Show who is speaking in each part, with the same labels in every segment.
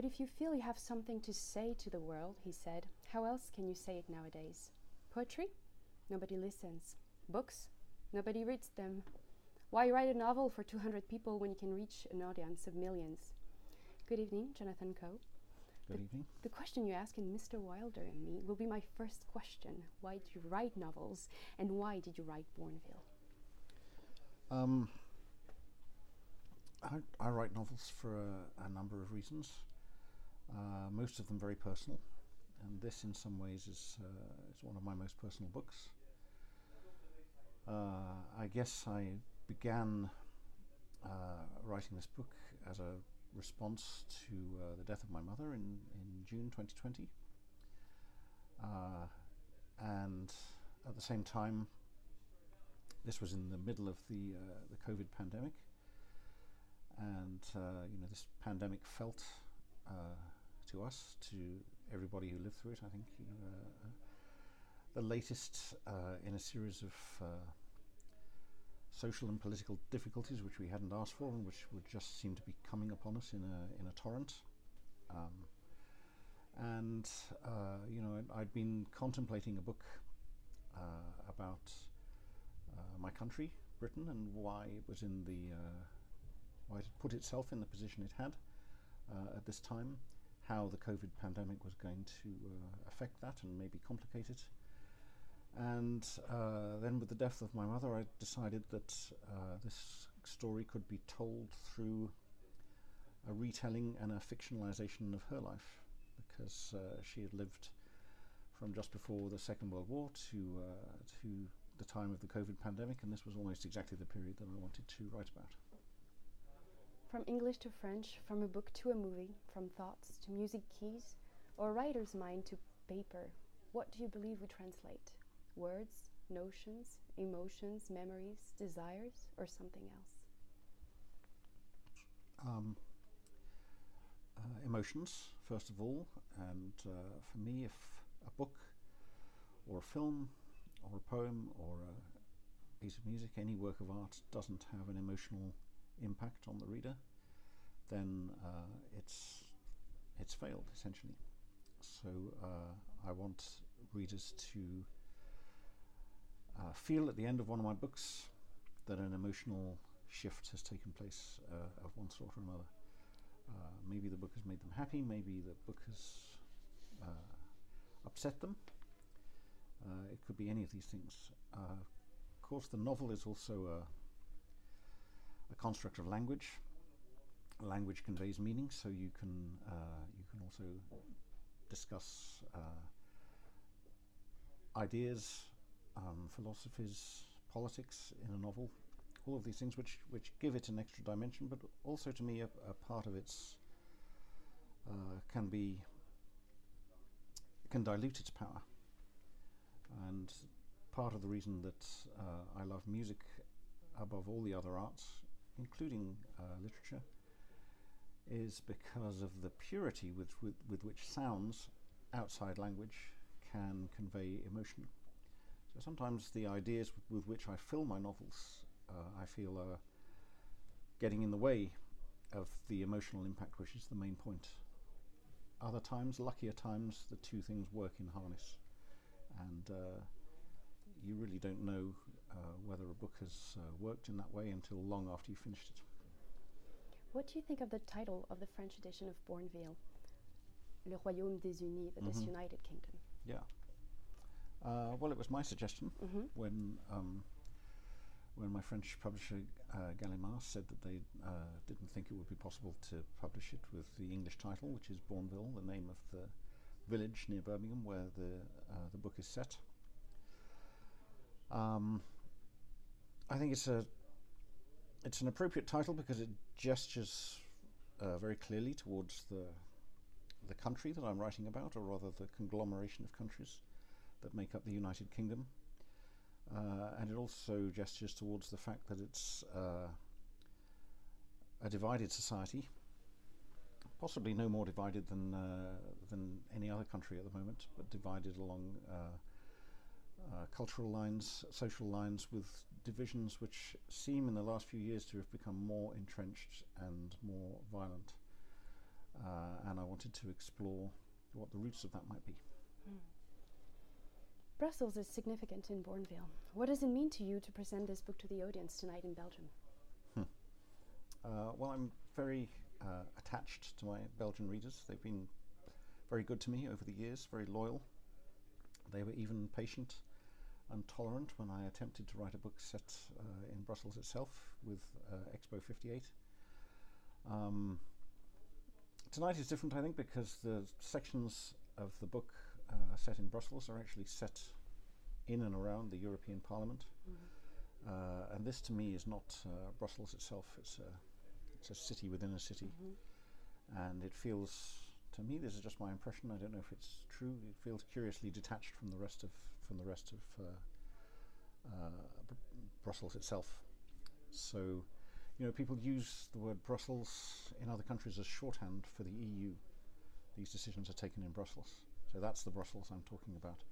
Speaker 1: But if you feel you have something to say to the world, he said, how else can you say it nowadays? Poetry? Nobody listens. Books? Nobody reads them. Why write a novel for 200 people when you can reach an audience of millions? Good evening, Jonathan Coe.
Speaker 2: Good
Speaker 1: the,
Speaker 2: evening.
Speaker 1: The question you're asking Mr. Wilder and me will be my first question. Why do you write novels and why did you write Bournville?
Speaker 2: Um, I, I, write novels for a, a number of reasons, uh, most of them very personal, and this, in some ways, is uh, is one of my most personal books. Uh, I guess I began uh, writing this book as a response to uh, the death of my mother in, in June 2020. Uh, and at the same time, this was in the middle of the, uh, the COVID pandemic. And, uh, you know, this pandemic felt uh, to us, to everybody who lived through it, I think, you know, uh, the latest in a series of social and political difficulties which we hadn't asked for and which would just seem to be coming upon us in a in a torrent. Um, and uh, you know, I'd, been contemplating a book uh, about uh, my country, Britain, and why it was in the uh, why it put itself in the position it had uh, at this time, how the COVID pandemic was going to uh, affect that and maybe complicate it and uh, then, with the death of my mother, I decided that uh, this story could be told through a retelling and a fictionalization of her life, because uh, she had lived from just before the Second World War to uh, to the time of the COVID pandemic, and this was almost exactly the period that I wanted to write about.
Speaker 1: From English to French, from a book to a movie, from thoughts to music keys, or a writer's mind to paper, what do you believe we translate? words, notions, emotions, memories, desires, or something else?
Speaker 2: Um, uh, emotions, first of all, and uh, for me, if a book or a film or a poem or a piece of music, any work of art, doesn't have an emotional impact on the reader, then uh, it's it's failed essentially. So uh, I want readers to uh, feel at the end of one of my books that an emotional shift has taken place uh, of one sort or another. Uh, maybe the book has made them happy, maybe the book has uh, upset them. It could be any of these things. Of course, the novel is also a, a construct of language. Language conveys meaning, so you can you can also discuss ideas um, philosophies, politics in a novel, all of these things which, which give it an extra dimension, but also to me a, a part of its uh, can be can dilute its power. And part of the reason that uh, I love music above all the other arts, including uh, literature, is because of the purity with, with, with which sounds outside language can convey emotion. So sometimes the ideas with which I fill my novels, uh, I feel are getting in the way of the emotional impact, which is the main point. Other times, luckier times, the two things work in harness, and uh, you really don't know uh, whether a book has uh, worked in that way until long after you finished it.
Speaker 1: What do you think of the title of the French edition of Bournville, Le Royaume Désuni, the mm-hmm. Disunited Kingdom.
Speaker 2: Yeah. Uh, well, it was my suggestion mm-hmm. when um, when my French publisher uh, Gallimard said that they uh, didn't think it would be possible to publish it with the English title, which is Bournville, the name of the village near Birmingham where the uh, the book is set. Um, I think it's a it's an appropriate title because it gestures uh, very clearly towards the the country that I'm writing about, or rather the conglomeration of countries that make up the United Kingdom. Uh, and it also gestures towards the fact that it's uh, a divided society, possibly no more divided than uh, than any other country at the moment, but divided along uh, uh, cultural lines, social lines, with divisions which seem in the last few years to have become more entrenched and more violent. uh, and I wanted to explore what the roots of that might be.
Speaker 1: Brussels is significant in Bournville. What does it mean to you to present this book to the audience tonight in Belgium?
Speaker 2: Uh, well, I'm very uh, attached to my Belgian readers. They've been very good to me over the years, very loyal. They were even patient and tolerant when I attempted to write a book set uh, in Brussels itself with uh, Expo 58. Um, tonight is different, I think, because the sections of the book uh, set in Brussels are actually set in and around the European Parliament. Uh, and this to me is not uh, Brussels itself, it's a, it's a city within a city. And it feels, to me, this is just my impression, I don't know if it's true, it feels curiously detached from the rest of, from the rest of uh, uh, Br- Brussels itself. So, you know, people use the word Brussels in other countries as shorthand for the EU. These decisions are taken in Brussels. So that's the Brussels I'm talking about,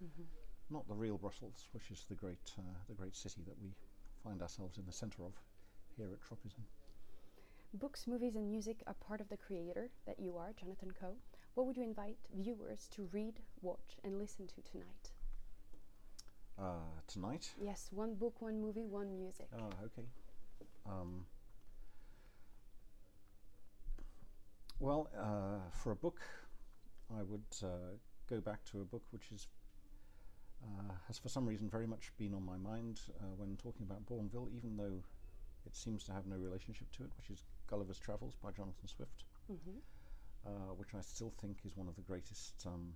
Speaker 2: not the real Brussels, which is the great, uh, the great city that we find ourselves in the centre of here at Tropismes.
Speaker 1: Books, movies, and music are part of the creator that you are, Jonathan Coe. What would you invite viewers to read, watch, and listen to tonight?
Speaker 2: Uh, tonight,
Speaker 1: Yes, one book, one movie, one music.
Speaker 2: Ah, okay. Um, well, uh, for a book, I would uh, go back to a book which is uh, has for some reason very much been on my mind uh, when talking about Bournville, even though it seems to have no relationship to it, which is Gulliver's Travels by Jonathan Swift,
Speaker 1: hmm
Speaker 2: uh, which I still think is one of the greatest um,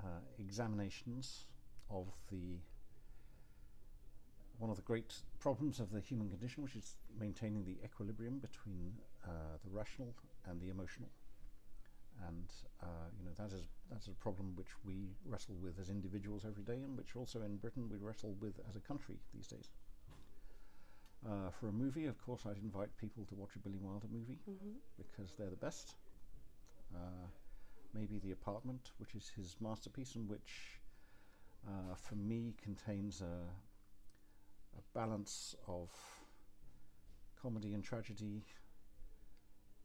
Speaker 2: uh, examinations of the one of the great problems of the human condition, which is maintaining the equilibrium between uh, the rational and the emotional. And uh, you know that is that is a problem which we wrestle with as individuals every day, and which also in Britain we wrestle with as a country these days. Uh, for a movie, of course, I'd invite people to watch a Billy Wilder movie
Speaker 1: hmm
Speaker 2: because they're the best. Uh, maybe The Apartment, which is his masterpiece, and which, uh, for me, contains a, a balance of comedy and tragedy,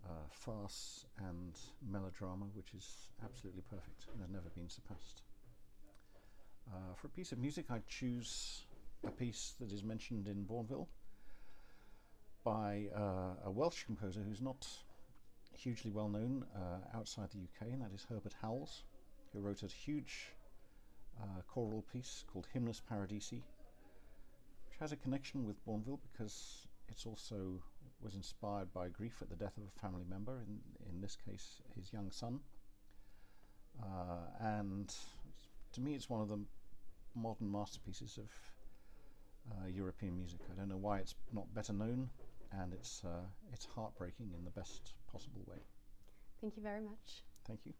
Speaker 2: uh, farce and melodrama, which is absolutely perfect and has never been surpassed. Uh, for a piece of music, I'd choose a piece that is mentioned in Bournville by uh, a Welsh composer who's not hugely well known uh, outside the UK, and that is Herbert Howells, who wrote a huge uh, choral piece called Hymnus Paradisi, which has a connection with Bournville because it's also was inspired by grief at the death of a family member, in, in this case his young son. Uh, and to me, it's one of the modern masterpieces of uh, European music. I don't know why it's not better known, and it's uh, it's heartbreaking in the best possible way.
Speaker 1: Thank you very much.
Speaker 2: Thank you.